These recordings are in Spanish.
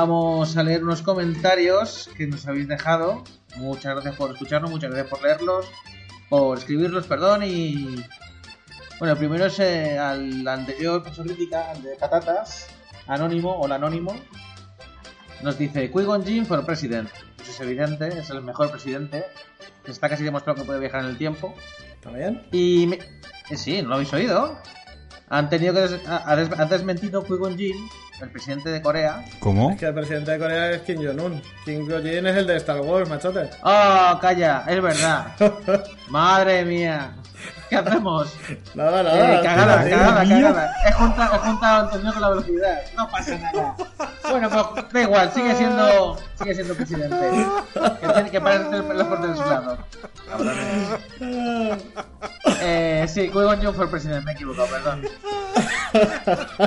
vamos a leer unos comentarios que nos habéis dejado. Muchas gracias por escucharnos, muchas gracias por leerlos, por escribirlos, perdón. Y bueno, primero es eh, al anterior crítica, al de patatas, anónimo o el anónimo. Nos dice Qui-Gon Jinn for president. Pues es evidente, es el mejor presidente. Está casi demostrado que puede viajar en el tiempo. ¿Está bien? Y me- eh, sí, ¿no lo habéis oído? Han tenido que des- ha, ha des- ha desmentido Qui-Gon Jinn, el presidente de Corea. ¿Cómo? Es que el presidente de Corea es Kim Jong-un. Kim Jong-un es el de Star Wars, machote. ¡Oh, calla! Es verdad. Madre mía. ¿Qué hacemos? Nada, Eh, nada. cagada, tío, cagada, tío. cagada. He juntado, he juntado el torneo con la velocidad. No pasa nada. Bueno, pues da igual, sigue siendo, sigue siendo presidente. Que tiene que pararse los por de su lado. Eh, sí, Qui-Gon Jinn fue el presidente, me he equivocado, perdón.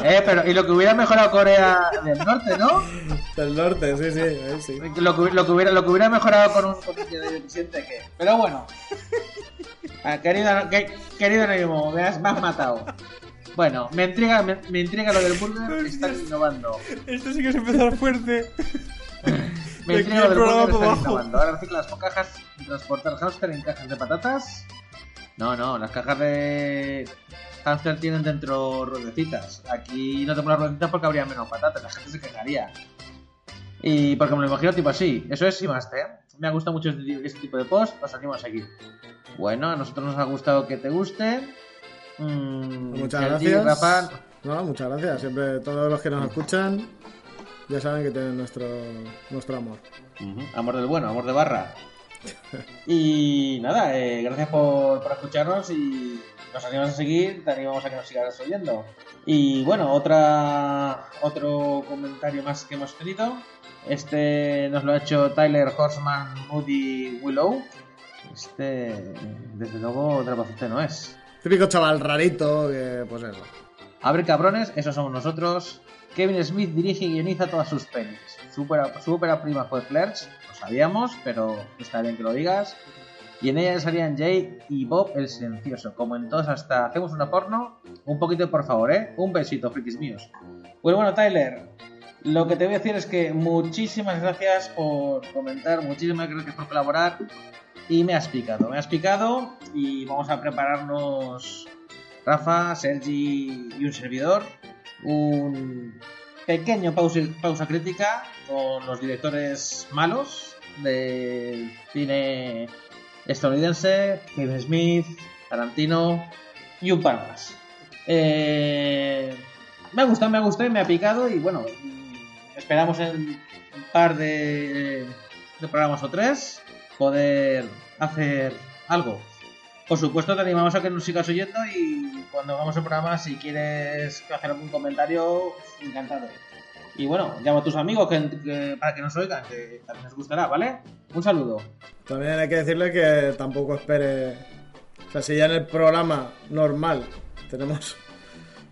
Eh, pero, y lo que hubiera mejorado Corea del Norte, ¿no? Del norte, sí, sí, sí. Lo que, lo que hubiera, lo que hubiera mejorado con un con un de presidente, ¿qué? Pero bueno. Ah, querido, que- querido Anónimo, me has, me has matado. Bueno, me intriga, me, me intriga lo del burger, están innovando. Esto sí que es empezar fuerte. Me De intriga aquí lo del burger, están innovando. Ahora recicla las cajas transportar hámster en cajas de patatas. No, no, las cajas de hámster tienen dentro ruedecitas. Aquí no tengo las ruedecitas porque habría menos patatas, la gente se quejaría. Y porque me lo imagino tipo así. Eso es Simaste. Me ha gustado mucho este, este tipo de post, los animo a seguir. Bueno, a nosotros nos ha gustado que te guste. Mm, Muchas Sergi, gracias. Rafa, No, muchas gracias. Siempre todos los que nos escuchan ya saben que tienen nuestro, nuestro amor. Amor del bueno, amor de barra. Y nada, eh, gracias por, por escucharnos y nos animamos a seguir, te animamos a que nos sigas oyendo. Y bueno, otra otro comentario más que hemos tenido. Este nos lo ha hecho Tyler Horseman Moody Willow. Este, desde luego, Trapacete no es. Típico chaval rarito que, pues eso. Abre cabrones, esos somos nosotros. Kevin Smith dirige y guioniza todas sus pelis. Su ópera, su ópera prima fue Clerks, lo sabíamos, pero está bien que lo digas. Y en ella salían Jay y Bob el silencioso. Como en todos hasta hacemos una porno, un poquito por favor, ¿eh? Un besito, frikis míos. Pues bueno, Tyler, lo que te voy a decir es que muchísimas gracias por comentar, muchísimas gracias por colaborar. Y me has picado, me has picado y vamos a prepararnos Rafa, Sergi y un servidor. Un pequeño pausa, pausa crítica con los directores malos del cine estadounidense, Kevin Smith, Tarantino y un par más. Eh, me ha gustado, me ha gustado y me ha picado y bueno, esperamos en un par de, programas o tres poder hacer algo. Por supuesto, te animamos a que nos sigas oyendo y cuando hagamos el programa, si quieres hacer algún comentario, encantado. Y bueno, llama a tus amigos para que nos oigan, que también les gustará, ¿vale? Un saludo. También hay que decirle que tampoco espere. O sea, si ya en el programa normal tenemos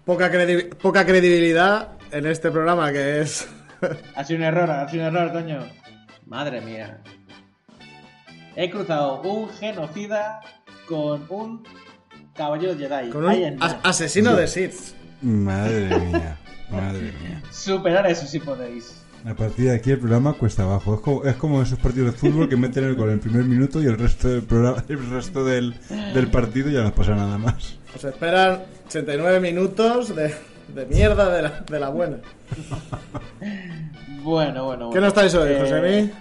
poca credibilidad en este programa que es. Ha sido un error, ha sido un error, coño. Madre mía. He cruzado un genocida con un caballero Jedi. con un as- asesino de Sith. Madre mía. Madre mía. Superar eso si podéis. A partir de aquí el programa cuesta abajo. Es como, es como esos partidos de fútbol que meten el gol en el primer minuto y el resto del programa, el resto del, del partido ya no pasa nada más. Os esperan 89 minutos de, de mierda de la, de la buena. Bueno, bueno, ¿Qué nos traes hoy, Eh, Josemi?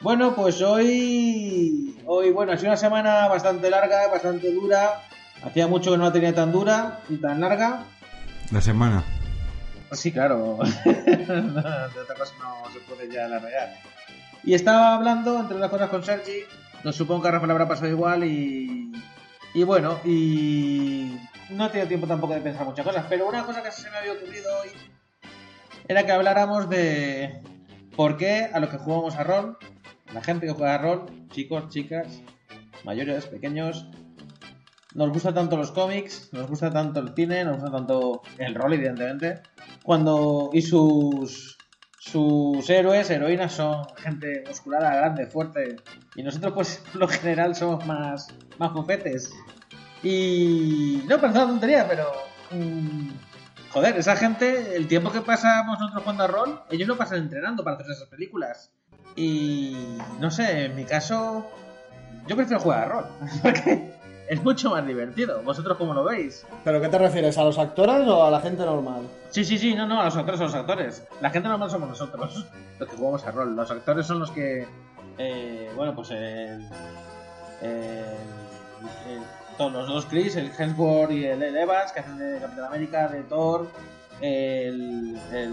Bueno, pues hoy. Hoy, bueno, ha sido una semana bastante larga, bastante dura. Hacía mucho que no la tenía tan dura y tan larga. La semana. Sí, claro. de otra cosa no se puede ya alargar. Y estaba hablando, entre unas cosas, con Sergi. No supongo que a Rafa le habrá pasado igual y. Y bueno, y. No he tenido tiempo tampoco de pensar muchas cosas, pero una cosa que se me había ocurrido hoy era que habláramos de por qué a los que jugamos a rol, la gente que juega a rol, chicos, chicas, mayores, pequeños, nos gusta tanto los cómics, nos gusta tanto el cine, nos gusta tanto el rol, evidentemente, cuando y sus sus héroes, heroínas son gente musculada, grande, fuerte, y nosotros pues por lo general somos más más bufetes. Y no parece una tontería, pero mm, joder, esa gente, el tiempo que pasamos nosotros jugando a rol, ellos lo pasan entrenando para hacer esas películas. Y no sé, en mi caso, yo prefiero jugar a rol, porque es mucho más divertido. ¿Vosotros cómo lo veis? ¿Pero qué te refieres? ¿A los actores o a la gente normal? Sí, sí, sí, no, no, a los actores, a los actores. La gente normal somos nosotros, los que jugamos a rol. Los actores son los que, eh, bueno, pues el, el- el- todos los dos Chris, el Hemsworth y el el Evans, que hacen de Capitán América, de Thor, el, el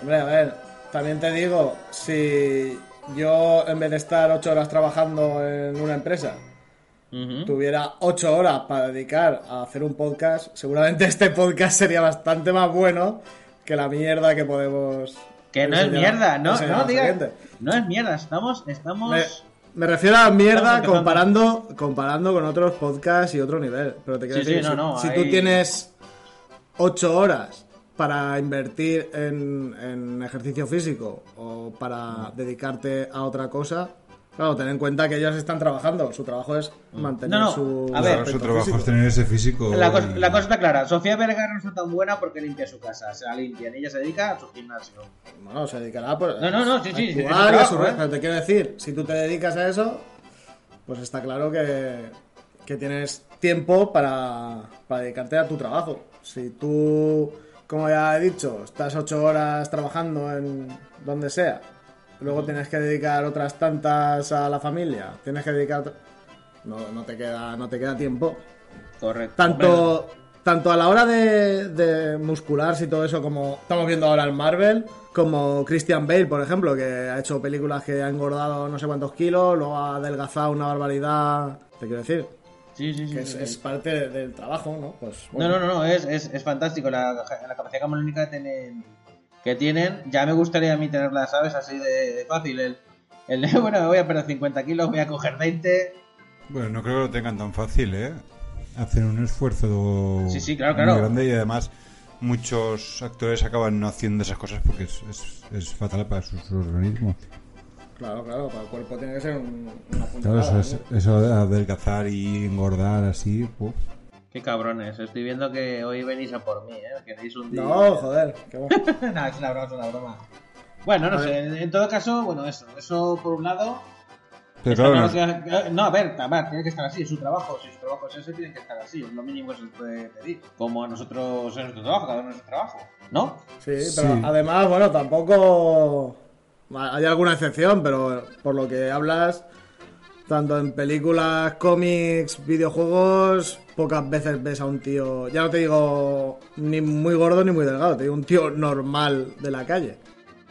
Hombre, a ver, también te digo, si yo en vez de estar ocho horas trabajando en una empresa, tuviera ocho horas para dedicar a hacer un podcast, seguramente este podcast sería bastante más bueno que la mierda que podemos... Que no es mierda, no, no, al diga, siguiente. no es mierda, estamos, estamos... Me, me refiero a mierda comparando, comparando con otros podcasts y otro nivel. Pero te quiero Sí, sí, decir, no, si, no, si hay- tú tienes ocho horas para invertir en, en ejercicio físico o para dedicarte a otra cosa, claro, ten en cuenta que ellos están trabajando. Su trabajo es mantener No, no, su, a su ver. Claro, su trabajo físico. es tener ese físico. La, cosa, y- la cosa está clara, Sofía Vergara no está tan buena porque limpia su casa, se la limpia, y ella se dedica a su gimnasio. Bueno, se dedicará por, No, no, no, sí, sí, a sí, trabajo, su ¿eh? Pero te quiero decir, si tú te dedicas a eso, pues está claro que, que tienes tiempo para, para dedicarte a tu trabajo. Si tú, como ya he dicho, estás ocho horas trabajando en donde sea, luego tienes que dedicar otras tantas a la familia, tienes que dedicar... No, no, te, queda, no te queda tiempo. Correcto. Tanto, tanto a la hora de, de muscularse y todo eso, como estamos viendo ahora en Marvel, como Christian Bale, por ejemplo, que ha hecho películas que ha engordado no sé cuántos kilos, luego ha adelgazado una barbaridad. Te quiero decir, Sí, sí, sí. que es, parte del trabajo, ¿no? Pues, No, no, no, no, es, es, es fantástico la, la capacidad camolónica que tienen, que tienen. Ya me gustaría a mí tenerla, ¿sabes? Así de, de fácil. El, el bueno, me voy a perder 50 kilos, voy a coger 20. Bueno, no creo que lo tengan tan fácil, ¿eh? Hacen un esfuerzo Sí, sí, claro, muy claro. grande y además muchos actores acaban no haciendo esas cosas porque es, es, es fatal para sus organismos. Claro, claro, para el cuerpo tiene que ser un- una Claro, puntada. eso, es- ¿no? eso de adelgazar y engordar así, uf. Qué cabrones, estoy viendo que hoy venís a por mí, ¿eh? Queréis un día. No, joder, qué bueno. no, es una broma, es una broma. Bueno, no sé, en, en todo caso, bueno, eso, eso por un lado. Pero claro, claro no- que- no, a ver, a ver, tiene que estar así, es su trabajo. Si su trabajo es ese, tiene que estar así. Es lo mínimo que se puede pedir. Como a nosotros en nuestro trabajo, cada uno en nuestro trabajo. ¿No? Sí, pero Sí. además, bueno, tampoco hay alguna excepción, pero por lo que hablas, tanto en películas, cómics, videojuegos, pocas veces ves a un tío, ya no te digo ni muy gordo ni muy delgado, te digo un tío normal de la calle.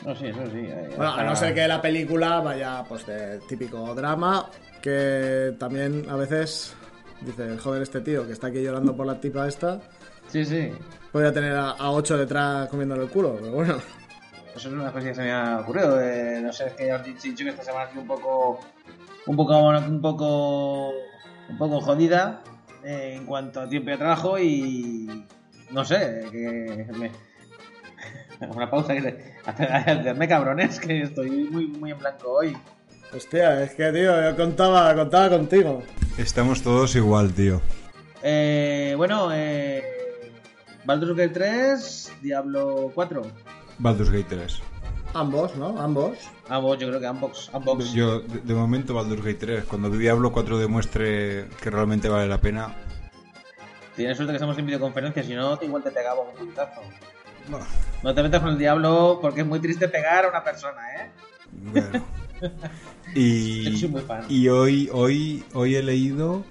No, sí, eso sí. eh, Bueno, a no ser que la película vaya pues de típico drama, que también a veces dices, joder, este tío que está aquí llorando por la tipa esta, Sí, sí. podría tener a, a ocho detrás comiéndole el culo, pero bueno. Eso es una cosa que se me ha ocurrido. eh, no sé, es que ya os he dicho que esta semana ha sido un poco. Un poco. Un poco. Un poco jodida eh, en cuanto a tiempo de trabajo y. No sé, que. Me, una pausa que. Hacerme cabrones, que estoy muy, muy en blanco hoy. Hostia, es que, tío, yo contaba, contaba contigo. estamos todos igual, tío. Eh, bueno, eh. Baldur's Gate 3, Diablo 4. Baldur's Gate 3. Ambos, ¿no? Ambos. Ambos, yo creo que ambos. ambos. Yo, de, de momento, Baldur's Gate 3. Cuando Diablo 4 demuestre que realmente vale la pena. Tienes suerte que estamos en videoconferencia, si no, igual te pegaba un puñetazo. No te metas con el diablo porque es muy triste pegar a una persona, ¿eh? Bueno. Y, Yo soy muy fan. y hoy, hoy, hoy he leído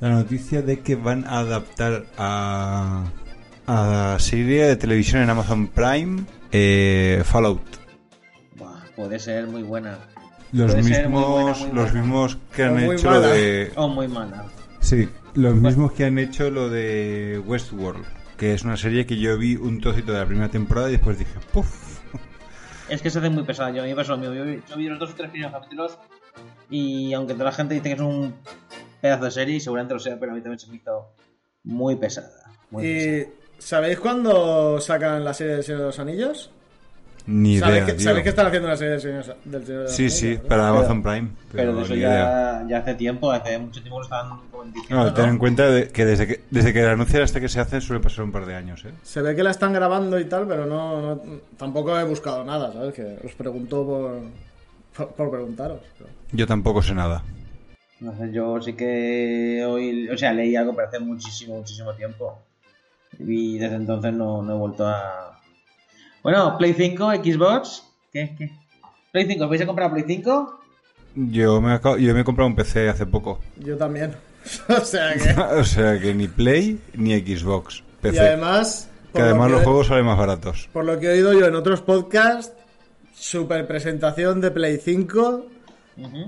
la noticia de que van a adaptar a, a la serie de televisión en Amazon Prime eh, Fallout. Puede ser muy buena. Los Puede ser muy mismos, buena, muy los mismos que han hecho mala. lo de. O muy mala. Sí, los mismos que han hecho lo de Westworld, que es una serie que yo vi un trocito de la primera temporada y después dije, ¡puf! Es que se hace muy pesada. Yo, a mí me pasó lo mío. Yo, vi- yo vi los dos o tres primeros capítulos y aunque toda la gente dice que es un pedazo de serie, y seguramente lo sea, pero a mí también se me hizo muy pesada. Muy pesada. ¿Y sabéis cuándo sacan la serie de Señor de los Anillos? Ni ¿Sabes, idea, que. ¿Sabes que están haciendo una serie del Señor, del Señor de Sí, sí, para Pero- Amazon Prime. Pero de eso ya, ya hace tiempo, hace mucho tiempo lo estaban diciendo. No, ten en ¿no? cuenta de- que desde que desde que la anuncian hasta que se hace suele pasar un par de años, ¿eh? Se ve que la están grabando y tal, pero no, no- tampoco he buscado nada, ¿sabes? Que os preguntó por, por, por preguntaros. pero- Yo tampoco sé nada. No sé, yo sí que hoy, o sea, leí algo pero hace muchísimo, muchísimo tiempo. Y desde entonces no, no he vuelto a... Bueno, Play 5, Xbox. ¿Qué? ¿Qué? Play 5, ¿vais a comprar Play 5? Yo me, acabo- yo me he comprado un PC hace poco. Yo también. o sea que... o sea que ni Play ni Xbox. PC. Y además... que lo además que los he- juegos salen más baratos. Por lo que he oído yo en otros podcasts, super presentación de Play 5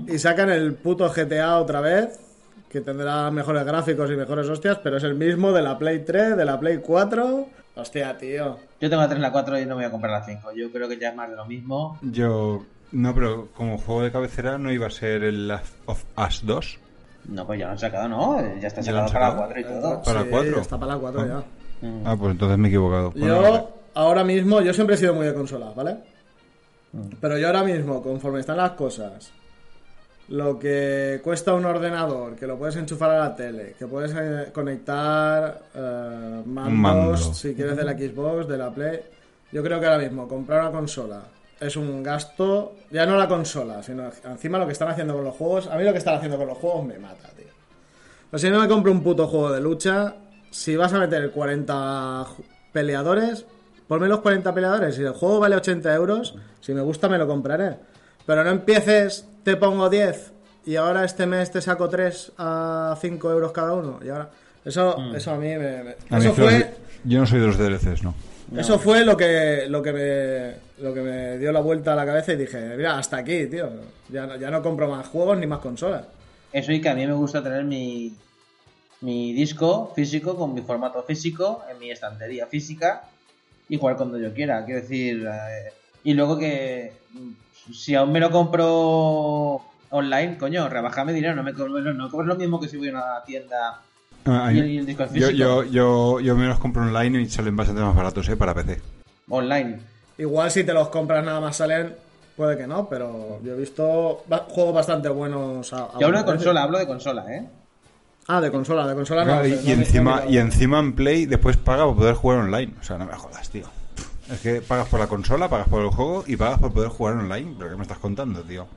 y sacan el puto GTA otra vez, que tendrá mejores gráficos y mejores hostias, pero es el mismo de la Play 3, de la Play 4. Hostia, tío. Yo tengo la 3, la 4 y no me voy a comprar la 5. Yo creo que ya es más de lo mismo. Yo. No, pero como juego de cabecera no iba a ser el Last of Us 2. No, pues ya lo han sacado, ¿no? Ya está ¿Ya lo han sacado para la sacado? 4 y todo. ¿Para Sí, cuatro? Está para la 4 ya. Mm. Ah, pues entonces me he equivocado. Bueno, Yo, ahora mismo, yo siempre he sido muy de consolas, ¿vale? Pero yo ahora mismo, conforme están las cosas, lo que cuesta un ordenador, que lo puedes enchufar a la tele, que puedes eh, conectar eh, mandos, mando. si quieres de la Xbox, de la Play, yo creo que ahora mismo comprar una consola es un gasto, ya no la consola, sino encima lo que están haciendo con los juegos, a mí lo que están haciendo con los juegos me mata, tío. O si no me compro un puto juego de lucha, si vas a meter 40 ju- peleadores, ponme los 40 peleadores. Si el juego vale 80 euros, si me gusta me lo compraré. Pero no empieces, te pongo 10 y ahora este mes te saco 3 a 5 euros cada uno. Y ahora, eso, eso a mí me. me- a mí eso fue. Yo no soy de los DLCs, no. Eso fue lo que, lo que me lo que me dio la vuelta a la cabeza y dije, mira, hasta aquí, tío. Ya, no- ya no compro más juegos ni más consolas. Eso y que a mí me gusta tener mi, mi disco físico con mi formato físico en mi estantería física y jugar cuando yo quiera. Quiero decir, eh, y luego que mm, si aún me lo compro online, coño, rebajame dinero, no me cobres no, no cobres lo mismo que si voy a una tienda Ah, y el, mí- y el disco yo, físico. yo, yo, yo me los compro online y salen bastante más baratos, ¿eh? Para PC. Online. Igual si te los compras nada más salen, puede que no, pero yo he visto juegos bastante buenos. A, a Yo hablo de consola, hablo de consola, ¿eh. Ah, de consola, de consola no. Claro, y, no, y no, encima, y encima en Play después paga por poder jugar online. O sea, no me jodas, tío. Es que pagas por la consola, pagas por el juego y pagas por poder jugar online. ¿Pero qué me estás contando, tío?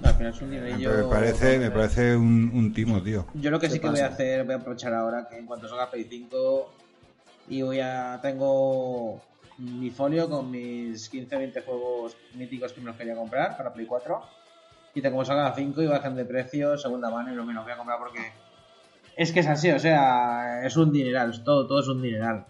No, al final es un Me, dinerillo. parece, me parece un, un timo, tío. Yo lo que sí que voy a hacer, voy a aprovechar ahora que en cuanto salga Play 5 y voy a tengo mi folio con mis 15-20 juegos míticos que me los quería comprar para Play 4 y tengo como salga la 5 y bajan de precio segunda mano y lo me los voy a comprar porque es que es así, o sea, es un dineral, es todo, todo es un dineral.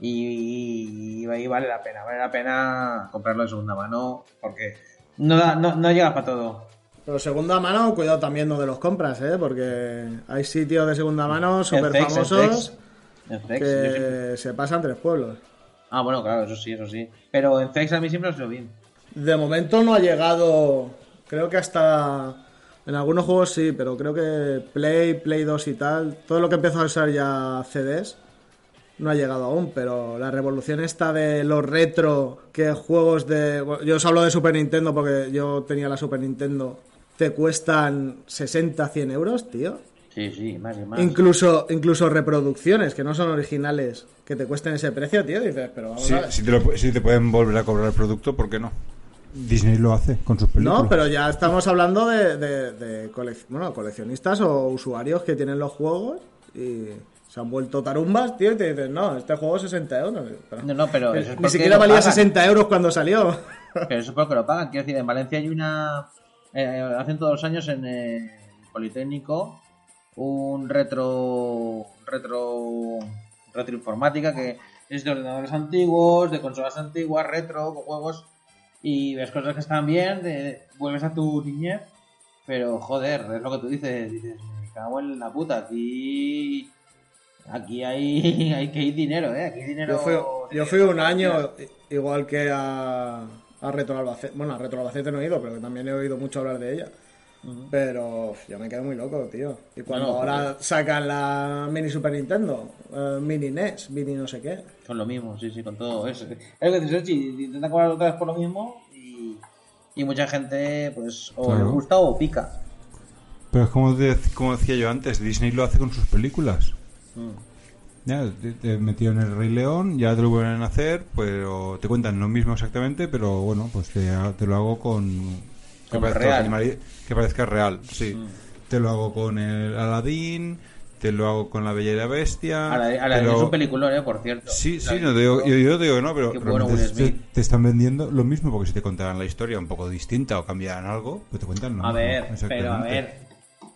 Y, vale la pena, vale la pena comprarlo de segunda mano porque no, da- no, no llega para todo. Pero segunda mano, cuidado también donde los compras, ¿eh? Porque hay sitios de segunda mano súper famosos Fex. En Fex, yo siempre- que se pasan tres pueblos. Ah, bueno, claro, eso sí, eso sí. Pero en Fex a mí siempre lo sido bien. De momento no ha llegado. Creo que hasta. En algunos juegos sí, pero creo que Play, Play 2 y tal. Todo lo que empezó a usar ya CDs. No ha llegado aún, pero la revolución esta de los retro, que juegos de. bueno, yo os hablo de Super Nintendo porque yo tenía la Super Nintendo. Te cuestan 60, 100 euros, tío. Sí, sí, más y más. Incluso, incluso reproducciones que no son originales que te cuesten ese precio, tío. Dices, pero vamos Si, a ver. si te lo- si te pueden volver a cobrar el producto, ¿por qué no? Disney lo hace con sus películas. No, pero ya estamos hablando de, de- de colec- bueno, coleccionistas o usuarios que tienen los juegos y se han vuelto tarumbas, tío, y te dicen, no, este juego es 60 euros. Pero- No, no, pero Eh, eso es Ni siquiera valía pagan. 60 euros cuando salió. Pero eso es porque lo pagan. Quiero decir, en Valencia hay una. eh, hacen todos los años en el Politécnico un retro. retro. retroinformática que es de ordenadores antiguos, de consolas antiguas, retro, con juegos. Y ves cosas que están bien, de- vuelves a tu niñez. Pero joder, es lo que tú dices. Dices, me cago en la puta, aquí. Aquí hay, hay que ir dinero, ¿eh? Aquí hay dinero. Yo fui, yo fui un año igual que a, a Retro Albacete. Bueno, a Retro Albacete no he ido, pero que también he oído mucho hablar de ella. Pero yo me quedo muy loco, tío. Y cuando No, ahora sacan la mini Super Nintendo, eh, mini NES, mini no sé qué. Con lo mismo, sí, sí, con todo eso. Es lo que dices, Sergi, intenta cobrar otra vez por lo mismo y, y mucha gente, pues, o Claro. le gusta o pica. Pero es como, de- como decía yo antes, Disney lo hace con sus películas. Mm. Ya, te, te metió en el Rey León, ya te lo vuelven a hacer, pero te cuentan lo mismo exactamente, pero bueno, pues te, te lo hago con... Que parezca, real. animali- que parezca real, sí. Mm. Te lo hago con el Aladdin, te lo hago con la Bella y la Bestia. Ahora te lo- es un peliculón, ¿eh? Por cierto. Sí, sí, no te digo, yo, yo te digo que no, pero bueno te, están vendiendo lo mismo, porque si te contaran la historia un poco distinta o cambiaran algo, pues te cuentan lo A mismo, ver, pero a ver.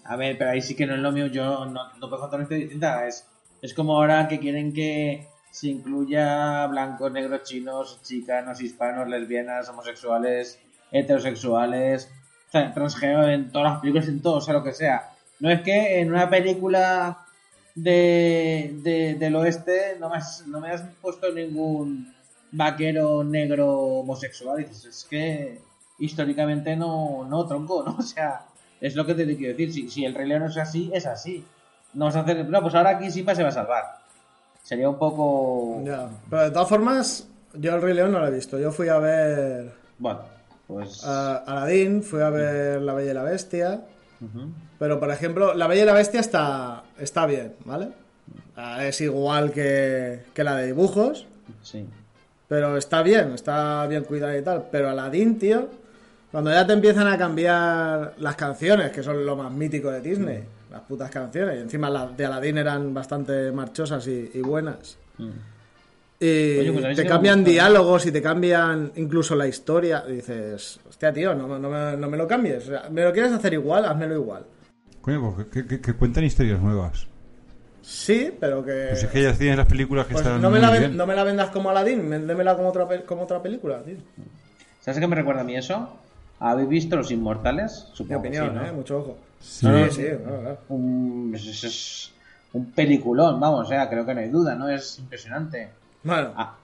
A ver, pero ahí sí que no es lo mío. Yo no, no puedo contar una historia distinta. Es, es como ahora que quieren que se incluya blancos, negros, chinos, chicanos, hispanos, lesbianas, homosexuales, heterosexuales, tra- transgénero en todas las películas, en todo, o sea, lo que sea. No es que en una película de, de- del oeste no me, has, no me has puesto ningún vaquero negro homosexual. Dices, es que históricamente no, no tronco, ¿no? O sea, es lo que te quiero decir. Si, si el Rey León es así, es así. No pues ahora aquí Simba se va a salvar. Sería un poco. Ya. Pero de todas formas, yo el Rey León no lo he visto. Yo fui a ver Bueno, pues. a Aladdin, fui a ver La Bella y la Bestia. Pero, por ejemplo, La Bella y la Bestia está, está bien, ¿vale? Es igual que, que la de dibujos, Sí. pero está bien, está bien cuidada y tal. Pero Aladdin, tío, cuando ya te empiezan a cambiar las canciones, que son lo más mítico de Disney, las putas canciones, y encima las de Aladdin eran bastante marchosas y, y buenas. Mm. Y Oye, pues te cambian gusta. diálogos y te cambian incluso la historia. Y dices, hostia, tío, no, no me, no me lo cambies. O sea, ¿Me lo quieres hacer igual? Házmelo igual. Coño, pues que, que- que cuentan historias nuevas. Sí, pero que. Pues es que ya tienes las películas que Pues están no, me muy la ven- bien. no me la vendas como Aladdin, véndemela como otra, como otra película, tío. ¿Sabes qué me recuerda a mí eso? ¿Habéis visto Los Inmortales? Mi Supongo que opinión, sí, ¿no? eh, mucho ojo. Sí. Sí. Un, es, un peliculón, vamos, o sea, creo que no hay duda, ¿no? Es impresionante. Bueno, Ah,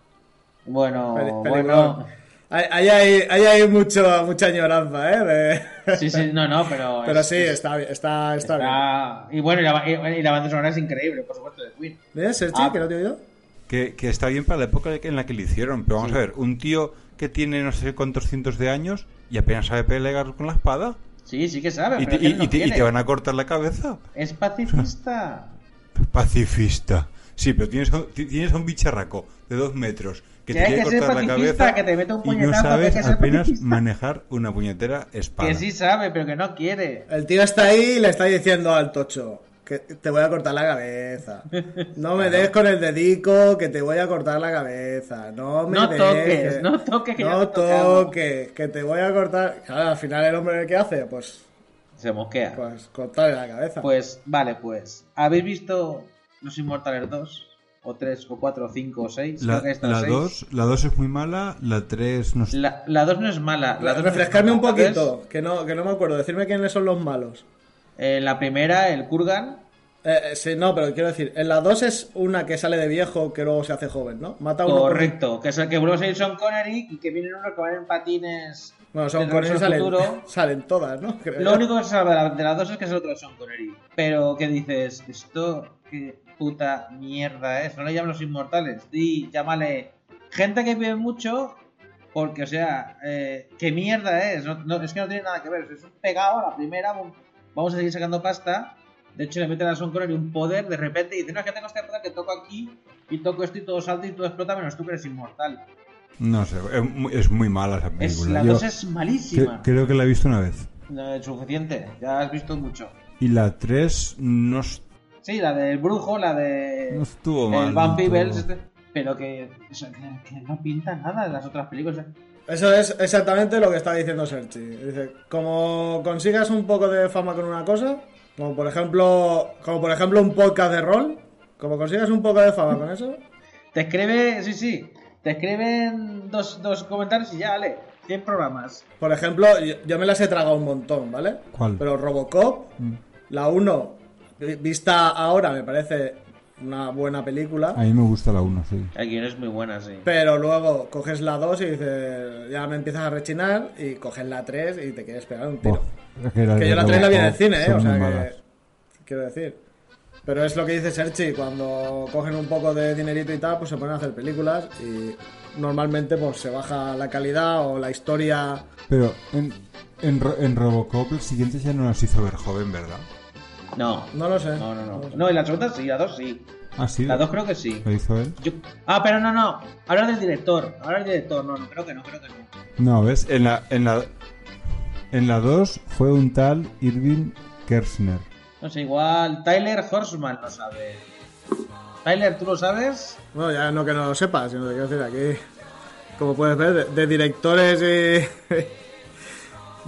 bueno. Ahí hay, ahí hay mucho, mucha añoranza, ¿eh? de- Sí, sí, no, no, pero. Pero es- sí, es- está, bien, está, está, bien. está- Y bueno, y la, y- y la banda sonora es increíble, por supuesto, de Queen. ¿Ves, Sergi, Ah. que no te he oído? Que, que está bien para la época en la que le hicieron. Pero vamos Sí. a ver, un tío que tiene no sé cuántos cientos de años y apenas sabe pelear con la espada. Sí, sí que sabe, Y pero y- no y te- y te van a cortar la cabeza. Es pacifista. Pacifista. Sí, pero tienes, tienes a un bicharraco de dos metros que Que te quiere cortar la cabeza que te mete un y no puñetazo, que hay sabes que apenas pacifista. manejar una puñetera espada. que sí sabe, pero que no quiere. El tío está ahí y le está diciendo al tocho que te voy a cortar la cabeza. No me des con el dedico que te voy a cortar la cabeza. No me No des, toques, que- no toques, que no toques, que te voy a cortar. Claro, al final el hombre ¿qué hace? Pues, Se mosquea. pues cortarle la cabeza. Pues, vale, pues. ¿Habéis visto Los Inmortales 2? ¿O 3, o 4, o 5, o 6? La, Creo que está la, seis. dos, la dos es muy mala, la 3 no sé. La, la 2 no es mala. La es Refrescarme un poquito, que no, que no me acuerdo. Decirme quiénes son los malos. Eh, la primera, el Kurgan. Eh, eh, sí, no, pero quiero decir, en la 2 es una que sale de viejo que luego se hace joven, ¿no? Mata a uno. Correcto. Que es el que vuelve a salir Sean Connery y que vienen unos que van en patines. Bueno, son del con Regreso él al salen, futuro. salen todas, ¿no? Creo. Lo único que se salva de la- de las dos es que es el otro Sean Connery. Pero que dices, esto qué puta mierda es. No le llaman los inmortales. Di, llámale gente que vive mucho. Porque, o sea, eh, qué mierda es. No, no- es que no tiene nada que ver. Es un pegado a la primera. Vamos a seguir sacando pasta. De hecho, le meten a Sean Connery un poder de repente y dicen, no, es que tengo este poder que toco aquí y toco esto y todo salta y todo explota, menos tú que eres inmortal. No sé, es muy, es muy mala esa Es, película. la Yo 2 es malísima. creo que la he visto una vez. No es suficiente, ya has visto mucho. Y la 3 no, es- Sí, la del brujo, la de. no estuvo mal. el Peebles, todo. este, pero que, o sea, que, que no pinta nada de las otras películas. Eso es exactamente lo que está diciendo Sergi. Dice, como consigas un poco de fama con una cosa, como por ejemplo, como por ejemplo un podcast de rol, como consigas un poco de fama con eso, Te escribe, sí, sí, te escriben dos, dos comentarios y ya, vale, 100 programas. por ejemplo, yo, yo me las he tragado un montón, ¿vale? ¿Cuál? Pero Robocop, Mm. la 1, vista ahora me parece una buena película. A mí me gusta la 1, sí. Guión es muy buena, sí. Pero luego coges la 2 y dices, ya me empiezas a rechinar y coges la 3 y te quieres pegar un tiro. Es que, yo la 3 la vi en el cine, ¿eh? O sea que... malas. Quiero decir. Pero es lo que dice Serchi, cuando cogen un poco de dinerito y tal, pues se ponen a hacer películas y normalmente pues se baja la calidad o la historia... Pero en, en, en Robocop el siguiente ya no nos hizo ver joven, ¿verdad? No. No lo sé. No, no, no. No, y la segunda sí, la dos sí. Ah, sí. La dos creo que sí. ¿Lo hizo él? Yo- Ah, pero no, no. Habla del director. Habla del director. No, no, creo que no, creo que no. No, ¿ves? En la, en la, en la 2 fue un tal Irving Kershner. No sé, igual Tyler Horseman lo sabe. Tyler, ¿tú lo sabes? Bueno, ya no que no lo sepas, sino que quiero decir aquí, como puedes ver, de, de directores y...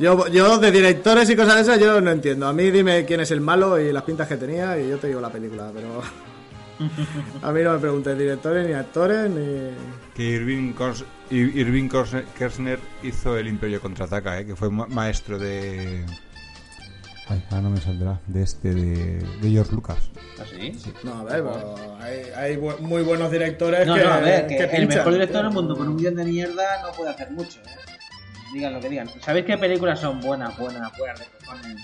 yo, yo de directores y cosas de esas yo no entiendo. A mí dime quién es el malo y las pintas que tenía y yo te digo la película, pero... A mí no me preguntes directores ni actores ni... Que Irving, Kors- Ir- Irving Kershner hizo el Imperio Contraataca, ¿eh? que fue ma- maestro de... Ay, ahora no me saldrá. De este, de, de George Lucas. ¿Así? No, a ver, pero hay, hay bu- muy buenos directores No, que, no, a ver, que, que el mejor director del mundo con un guion de mierda no puede hacer mucho, ¿eh? Digan lo que digan. ¿Sabéis qué películas son buenas, buenas, buenas de cojones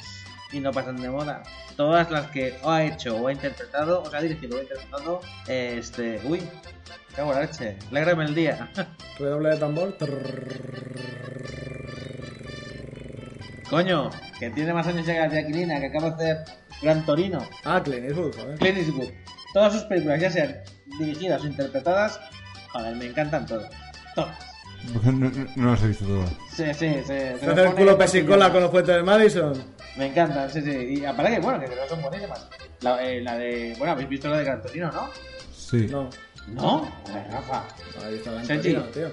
y no pasan de moda? Todas las que o ha hecho o ha interpretado, o sea, ha dirigido o ha interpretado, este... Uy, cago en la leche. Alégrame el día. Redoble de tambor. Coño, que tiene más años que Jacqueline, que acaba de hacer Gran Torino. Ah, Clint Eastwood, joder. Clint Eastwood. Todas sus películas, ya sean dirigidas o interpretadas, joder, me encantan todas. Todas. No, no, no las he visto todas. Sí, sí, sí. se hace el culo pesicola con los puentes de Madison. Me encantan, sí, sí. Y aparte que, bueno, que creo que son buenísimas. La, eh, la de... Bueno, habéis visto la de Gran Torino, ¿no? Sí. No, ¿No? A ver, Rafa. ahí está la tío.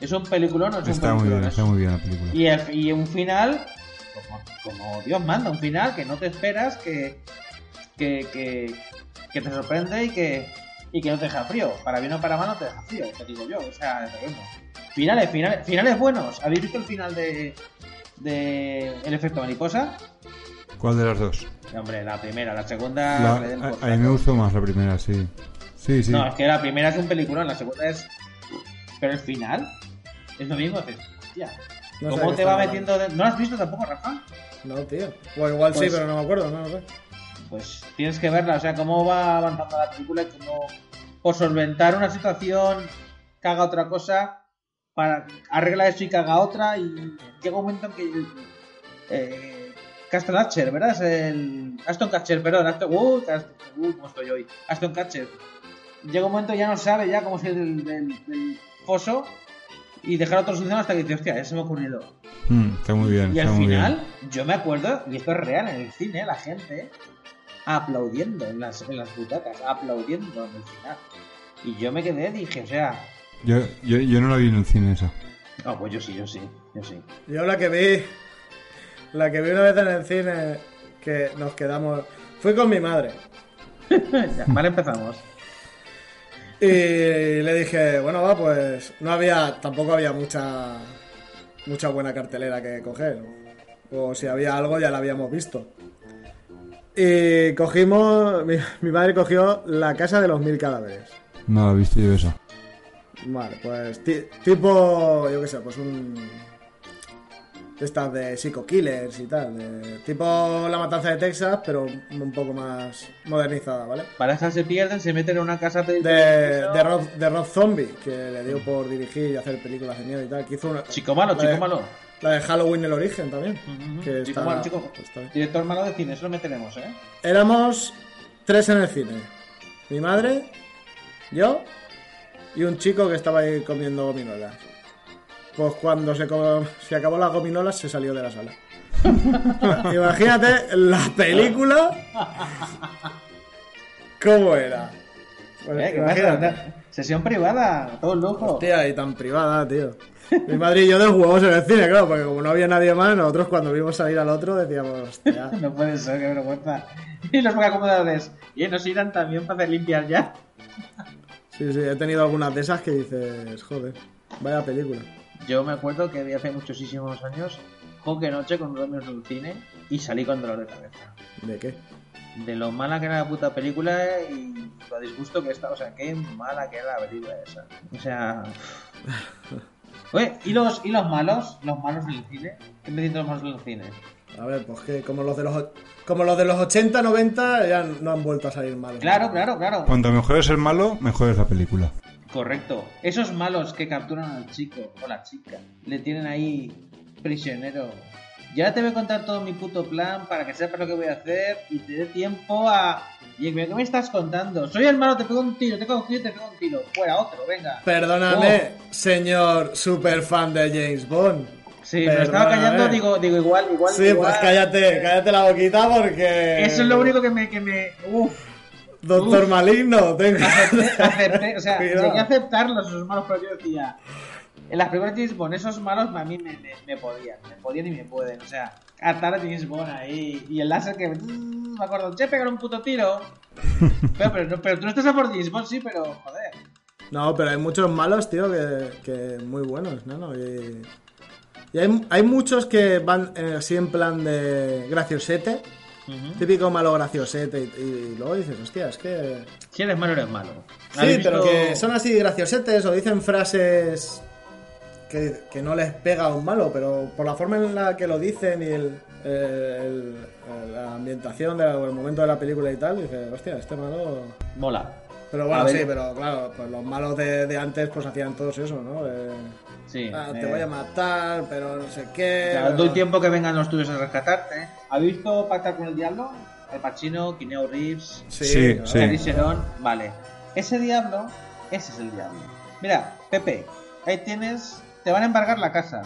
¿Es un peliculón o es un Está muy peliculón? bien, Es- está muy bien la película. Y, el- y un final, como, como Dios manda, un final que no te esperas, que, que, que, que te sorprende y que, y que no te deja frío. Para bien o para mal no te deja frío, te digo yo. O sea, es tremendo. Finales, finales, finales buenos. ¿Habéis visto el final de, de El efecto mariposa? ¿Cuál de las dos? Hombre, la primera, la segunda... La- le den por a, a mí me gustó más la primera, sí. Sí, sí. No, es que la primera es un peliculón, la segunda es... Pero el final es lo mismo. hostia, No ¿Cómo te va hablando. metiendo? de- ¿No lo has visto tampoco, Rafa? No, tío. O igual sí, Pues- pero no me acuerdo, no lo sé. pues tienes que verla, o sea, cómo va avanzando la película y cómo por solventar una situación caga otra cosa, para arregla eso y caga otra y llega un momento en que eh, Catcher, ¿verdad? Es el Aston Catcher, perdón, Aston, uh, Cast- uh, ¿cómo estoy hoy? Aston Catcher. Llega un momento ya no sabe ya cómo salir del, del- del foso y dejar otra solución hasta que dice, hostia, ya se me ha ocurrido. Mm, está muy bien, Y está al muy final, bien. yo me acuerdo, y esto es real en el cine, la gente aplaudiendo en las, en las butacas, aplaudiendo en el final. Y yo me quedé, dije, o sea, Yo, yo, yo no la vi en el cine esa. ah, pues yo sí, yo sí, yo sí. Yo la que vi, la que vi una vez en el cine, que nos quedamos, fui con mi madre Ya, vale, empezamos. y le dije, bueno, va, pues no había, tampoco había mucha, mucha buena cartelera que coger, o si había algo ya la habíamos visto. Y cogimos, mi, mi madre cogió La Casa de los Mil Cadáveres. No la he visto yo esa. Vale, pues ti- tipo, yo qué sé, pues un... Estas de Psycho Killers y tal. de- tipo La Matanza de Texas, pero un poco más modernizada, ¿vale? Para esas se pierden, se meten en una casa de... De, de, Rob, de Rob Zombie, que le dio por dirigir y hacer películas de miedo y tal. Que hizo una, Chico malo, la chico de- malo. La de Halloween el origen también. Que Chico está, malo, chico. está bien. Director malo de cine, eso lo meteremos, ¿eh? Éramos tres en el cine. Mi madre, yo y un chico que estaba ahí comiendo gominolas. Pues cuando se, se acabó las gominolas se salió de la sala. Imagínate la película. ¿Cómo era? Bueno, ¿Eh? ¿Qué imagínate. Sesión privada, todo lujo. Hostia, y tan privada, tío. Mi madre y yo de huevos en el cine, claro, porque como no había nadie más, nosotros cuando vimos salir al otro decíamos, hostia. No puede ser, qué vergüenza. Y los acomodadores. Y nos irán también para hacer limpiar ya. Sí, sí, he tenido algunas de esas que dices, joder, vaya película. Yo me acuerdo que vi hace muchísimos años Joque Noche con unos amigos en un cine y salí con dolor de cabeza. ¿De qué? de lo mala que era la puta película y lo disgusto que está. O sea, qué mala que era la película esa. O sea. Oye, ¿y los, ¿y los malos? ¿Los malos en el cine? ¿Qué me dicen los malos en el cine? A ver, pues que como los de los, como los de los 80, 90 ya no han vuelto a salir malos. Claro, claro, claro. Cuanto mejor es el malo, mejor es la película. Correcto. Esos malos que capturan al chico o la chica, le tienen ahí prisionero. Ya te voy a contar todo mi puto plan para que sepas lo que voy a hacer y te dé tiempo a... Y ¿qué me estás contando? Soy el malo, te pego un tiro, te pego un tiro, te pego un tiro. Fuera otro, venga. Perdóname, señor super fan de James Bond. Sí, me estaba callando, digo, digo igual, igual. Sí, igual. pues cállate, cállate la boquita porque... Eso es lo único que me... Que me... Uf, Doctor Uf. Maligno, tengo... acepté, o sea, Cuidado. llegué a aceptarlos esos malos, pero yo decía, en las primeras James Bond, esos malos a mí me, me, me podían, me podían y me pueden, o sea, atar a James Bond ahí, y el láser que, mm, me acuerdo, che, pegar un puto tiro, pero, pero, no- pero tú no estás a por James Bond, sí, pero, joder, No, pero hay muchos malos, tío, que, que muy buenos, ¿no? Y, y hay, hay muchos que van eh, así en plan de graciosete, típico malo graciosete, y, y luego dices, hostia, es que... si eres malo, eres malo. Sí, ¿Habéis pero que son así graciosetes o dicen frases que, que no les pega a un malo, pero por la forma en la que lo dicen y el, el- el- la ambientación del el momento de la película y tal, dices, hostia, este malo... Mola. Pero bueno, sí, pero claro, pues los malos de, de antes pues hacían todos eso, ¿no? De, Sí. ah, eh, te voy a matar, pero no sé qué. pero- doy tiempo que vengan los tuyos a rescatarte. ¿Habéis visto Pactar con el Diablo? Al Pacino, Keanu Reeves, Sí, Sí, vale. Ese diablo, ese es el diablo. Mira, Pepe, ahí tienes, te van a embargar la casa.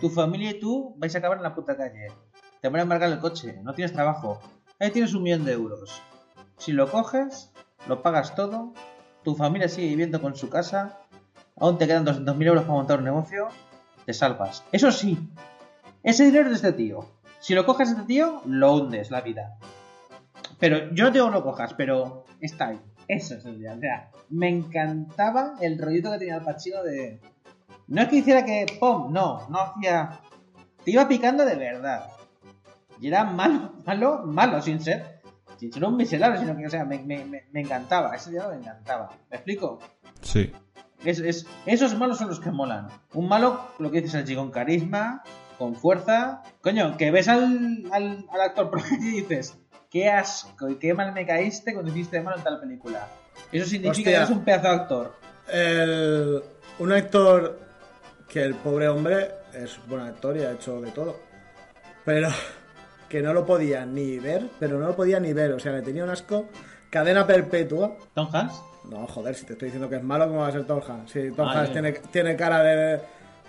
Tu familia y tú vais a acabar en la puta calle. Te van a embargar el coche, no tienes trabajo. Ahí tienes un millón de euros. Si lo coges, lo pagas todo, tu familia sigue viviendo con su casa, aún te quedan 200.000 euros para montar un negocio, te salvas. Eso sí, ese dinero es de este tío. Si lo coges de este tío, lo hundes la vida. Pero yo no digo lo cojas, pero está ahí. Eso es el día. O sea, me encantaba el rollito que tenía el Pachino de. No es que hiciera que. ¡Pum! No, no hacía. Te iba picando de verdad. Y era malo, malo, malo, sin ser. Sin ser un miserable, sino que, o sea, me, me encantaba. Ese día me encantaba. ¿Me explico? Sí. Es, es- esos malos son los que molan. Un malo, lo que dices allí, con carisma, con fuerza. Coño, que ves al, al, al actor y dices, qué asco y qué mal me caíste cuando hiciste de malo en tal película. Eso significa Hostia. que eres un pedazo de actor. El- un actor que el pobre hombre es buen actor y ha hecho de todo. Pero que no lo podía ni ver, pero no lo podía ni ver. O sea, le tenía un asco. Cadena perpetua. Tom Hanks. No, joder, si te estoy diciendo que es malo, ¿cómo va a ser Tom Hanks? Si Tom Ah, Hanks tiene, tiene cara de,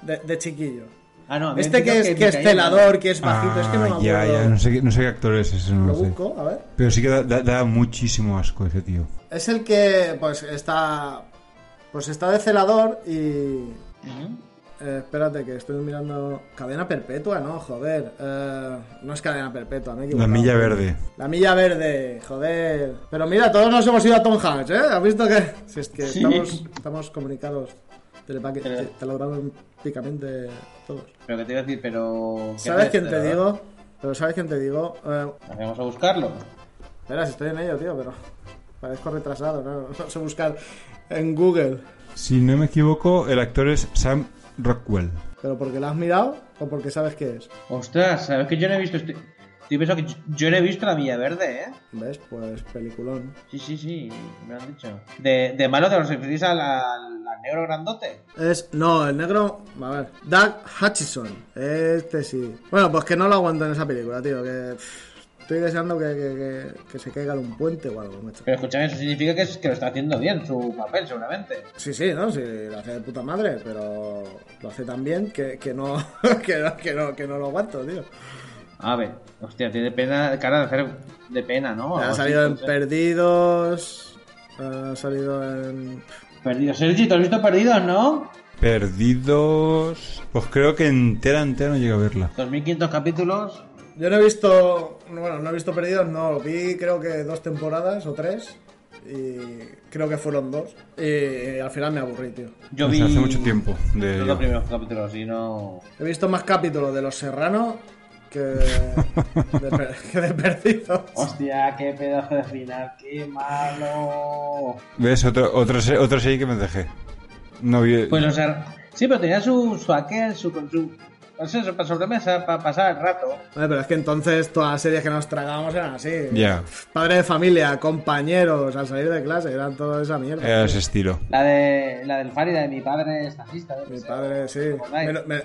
de, de chiquillo. Ah, no, Este que es, me que es celador, que es bajito, es que no me Ah, acuerdo. ya, ya, no sé, qué- no sé qué actor es ese, no Lo lo sé. busco, a ver. Pero sí que da, da- da muchísimo asco ese tío. Es el que, pues, está. Pues está de celador y. Ujú. Eh, espérate, que estoy mirando. Cadena perpetua, no, joder. Eh, no es cadena perpetua, me he La milla verde. La milla verde, joder. Pero mira, todos nos hemos ido a Tom Hanks, ¿eh? ¿Has visto que.? Si es que Sí. estamos, estamos comunicados telepaque- Pero- te- telepáticamente todos. Pero que te iba a decir, pero. ¿qué ¿Sabes quién te digo? Pero ¿sabes quién te digo? Eh, Vamos a buscarlo. espera, si estoy en ello, tío, pero. Parezco retrasado, ¿no? No sé buscar en Google. Si no me equivoco, el actor es Sam Rockwell. ¿Pero porque lo has mirado o porque sabes qué es? Ostras, ¿sabes que yo no he visto este.? Estoy pensando que yo- yo no he visto la Villa Verde, ¿eh? ¿Ves? Pues peliculón. Sí, sí, sí, me lo han dicho. De, de malo te los referís al, al, al negro grandote. Es. No, el negro. A ver. Doug Hutchison. Este sí. Bueno, pues que no lo aguanto en esa película, tío. Que. pff, Estoy deseando que, que- que- que se caiga de un puente o algo, macho. Pero escúchame, eso significa que, es, que lo está haciendo bien su papel, seguramente. Sí, sí, ¿no? Sí, lo hace de puta madre, pero lo hace tan bien que, que no, que, no, que, no, que no lo aguanto, tío. A ver, hostia, tiene pena, cara de hacer de pena, ¿no? ha salido en. Perdidos. Ha salido en. Perdidos. Sergi, ¿tú has visto Perdidos, no? Perdidos. Pues creo que entera, entera no llega a verla. 2500 capítulos. Yo no he visto. Bueno, no he visto Perdidos, no. Vi creo que dos temporadas o tres. Y creo que fueron dos. Y al final me aburrí, tío. Yo O vi. sea, hace mucho tiempo de Los dos primeros capítulos y no. He visto más capítulos de Los Serranos que de, que de perdidos. Hostia, qué pedazo de final, qué malo. ¿Ves? Otro, otro, otro serie que me dejé. No vi. Pues o sea, sí, pero tenía su, su aquel, su, su pues eso, para sobremesa, para pasar el rato. Vale, pero es que entonces todas las series que nos tragábamos eran así. Ya, Padre de familia, compañeros, al salir de clase, eran toda esa mierda. era ese estilo. La de la del Farida de mi padre es qué Mi padre, sí.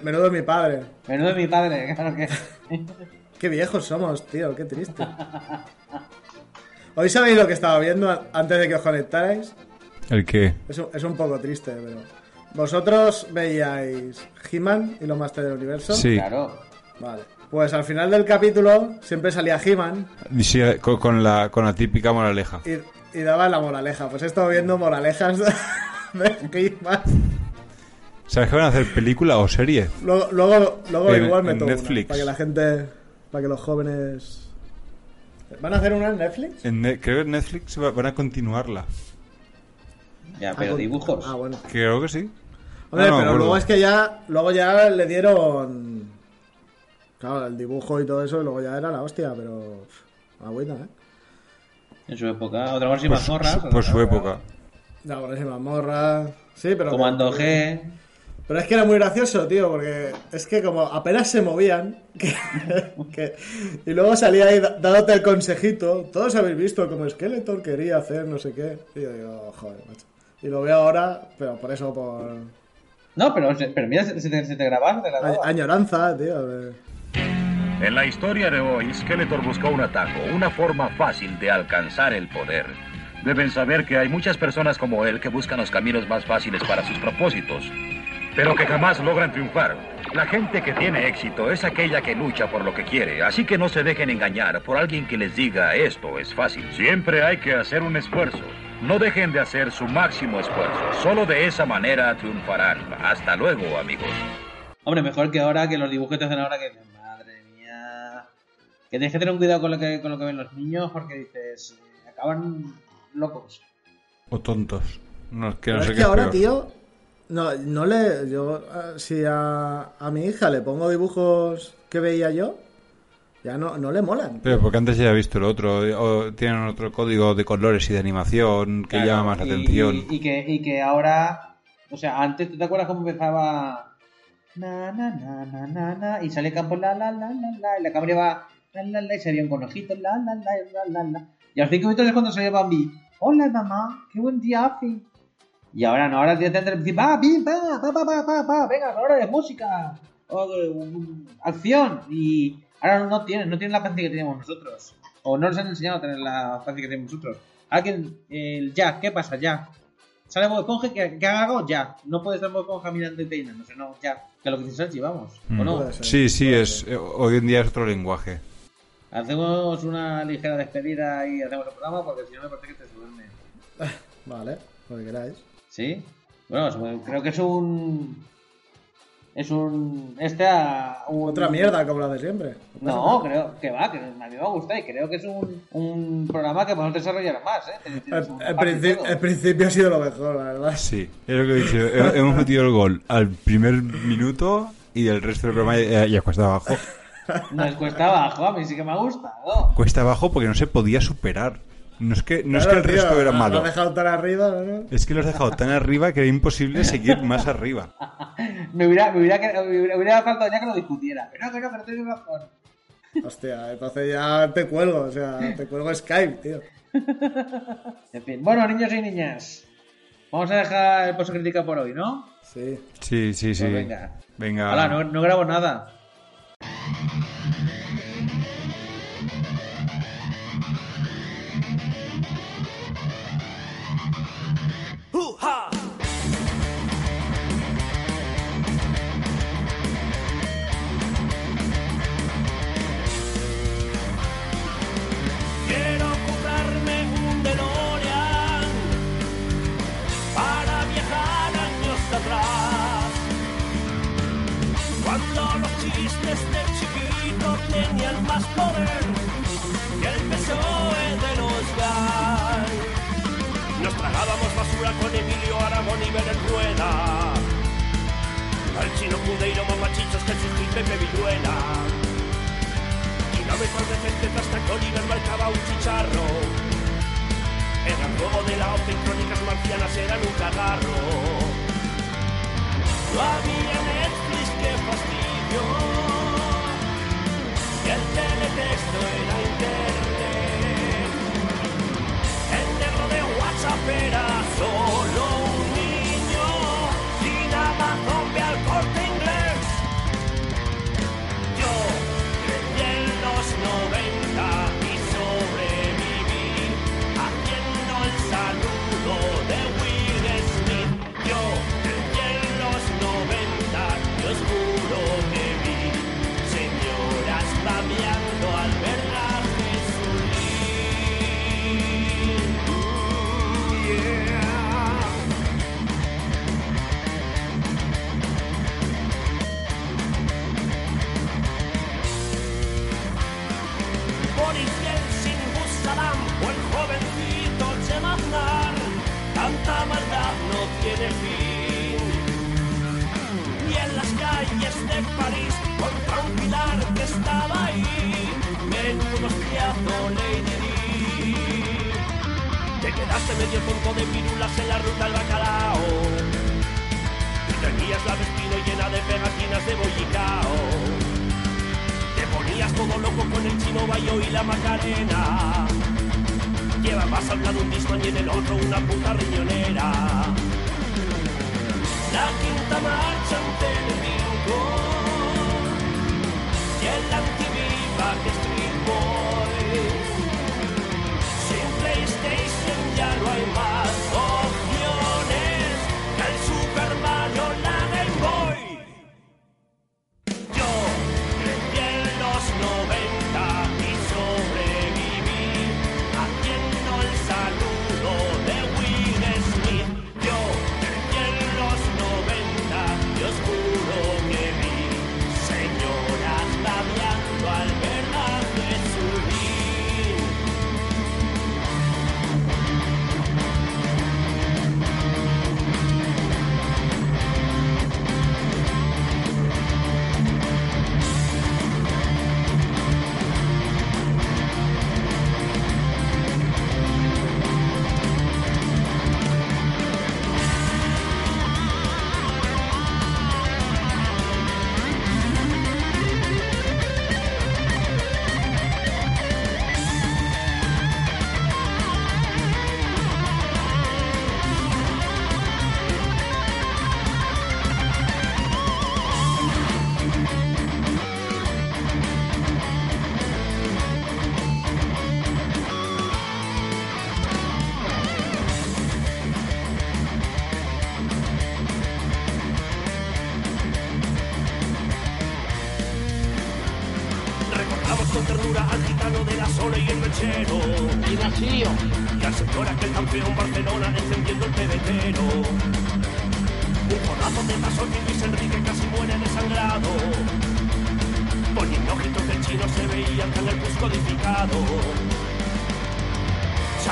Menudo mi padre. Menudo de mi padre, claro que. Qué viejos somos, tío, qué triste. Hoy sabéis lo que estaba viendo antes de que os conectarais. ¿El qué? Es un, es un poco triste, pero. ¿Vosotros veíais He-Man y lo Master del Universo? Sí. Claro. Vale. Pues al final del capítulo siempre salía He-Man sí, con, con la, con la típica moraleja. y, y daba la moraleja. Pues he estado viendo moralejas de He-Man. ¿Sabes que van a hacer película o serie? Luego, luego, luego En- igual me en tomo una, Netflix. para que la gente. Para que los jóvenes. ¿Van a hacer una en Netflix? En Ne- creo que en Netflix va- van a continuarla. Ya, Ah, pero con- dibujos. Ah, bueno. Creo que sí. Hombre, Ah, no pero luego es que ya. Luego ya le dieron. Claro, el dibujo y todo eso, y luego ya era la hostia, pero. Agüita, ¿eh? En su época. Otra cosa y Por, mazmorras. su- por su época. La y mazmorra. Sí, pero. Comando G. Pero es que era muy gracioso, tío, porque es que como apenas se movían, que, que- y luego salía ahí dándote el consejito, todos habéis visto como Skeletor quería hacer no sé qué. Y yo digo, joder, macho. Y lo veo ahora, pero por eso, por No, pero, pero mira, se, se te, se te grababa, se te a- grababa. añoranza, tío. En la historia de hoy, Skeletor buscó un atajo, una forma fácil de alcanzar el poder. Deben saber que hay muchas personas como él que buscan los caminos más fáciles para sus propósitos, pero que jamás logran triunfar. La gente que tiene éxito es aquella que lucha por lo que quiere, así que no se dejen engañar por alguien que les diga esto es fácil. Siempre hay que hacer un esfuerzo. No dejen de hacer su máximo esfuerzo. Solo de esa manera triunfarán. Hasta luego, amigos. Hombre, mejor que ahora, que los dibujos te hacen ahora, que madre mía. Que tienes que tener un cuidado con lo que, con lo que ven los niños, porque dices, eh, acaban locos. O tontos. No, es que no Pero sé es qué que ahora, peor. tío, no, no le. Yo, eh, si a, a mi hija le pongo dibujos que veía yo, ya no, no le molan. Pero porque antes ya he visto lo otro. O tienen otro código de colores y de animación que Claro, llama más la atención. Y, y que, y que ahora, o sea, antes, ¿tú te acuerdas cómo empezaba? Na, na, na, na, na, na, y sale campo la, la, la, la, la, y la cámara iba la, la, la, y se veía un conejito, la, la, la, la, la, la. Y a los cinco minutos es cuando sale Bambi. Hola, mamá, qué buen día hace. Y ahora no, ahora tienes que decir, va, pa, pa, pa, pa, pa, venga, ahora de música, o de, um, acción. Y ahora no tienen, no tienen la paciencia que teníamos nosotros. O no les han enseñado a tener la paciencia que tenemos nosotros. Alguien, el ya, ¿qué pasa? Ya. Sale Bob Esponja, que, que haga algo ya. No puede estar Bob Esponja mirando y peinando, no, ya. Que lo que dice Sanchi, vamos. ¿O Mm. no? Sí, sí, es eh, hoy en día es otro lenguaje. Hacemos una ligera despedida y hacemos el programa porque si no me parece que te duerme. Vale, lo que queráis. ¿Sí? Bueno, creo que es un. Es un. Este a. un- Otra mierda como la de siempre. No, creo que va, que a mí me gusta y creo que es un, un programa que podemos desarrollar más, ¿eh? El, principio ha sido lo mejor, la verdad. Sí, es lo que he dicho. He- Hemos metido el gol al primer minuto y el resto del programa ya, ya cuesta abajo. Nos cuesta abajo, a mí sí que me gusta, ¿no? Cuesta abajo porque no se podía superar. No es que, no es que el tío, resto era lo- malo. Lo has dejado tan arriba, ¿no? Es que lo has dejado tan arriba que era imposible seguir más arriba. Me hubiera, me hubiera, me hubiera, me hubiera faltado ya que lo discutiera. Que no, que no, no tienes razón. Hostia, entonces ya te cuelgo, o sea, te cuelgo Skype, tío. En fin, bueno, niños y niñas. Vamos a dejar el post crítica por hoy, ¿no? Sí. Sí, sí, sí. Pues venga. Venga. Hola, no, no grabo nada. desde chiquito tenía el más poder que el PSOE de los GAL. Nos tragábamos basura con Emilio Aragón y Belén Rueda. Al chino Cudeiro, mamachichos, Jesús y Pepe Villuela. Kilómetros de gente hasta que este Oliver marcaba un chicharro. Era el juego de la OCE crónicas marcianas eran un cagarro. No había Netflix, que fastidio texto en la internet. De WhatsApp era solo París contra un pilar que estaba ahí. Menudo hostiazo, Lady Di. Te quedaste medio turbo de pirulas en la ruta al bacalao. Y tenías la vestido llena de pegatinas de bollicao. Te ponías todo loco con el chino bayo y la macarena. Llevabas al lado un disco y en el otro una puta riñonera. La quinta marcha en televisión.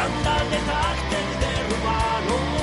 Santa dejaste de robarnos.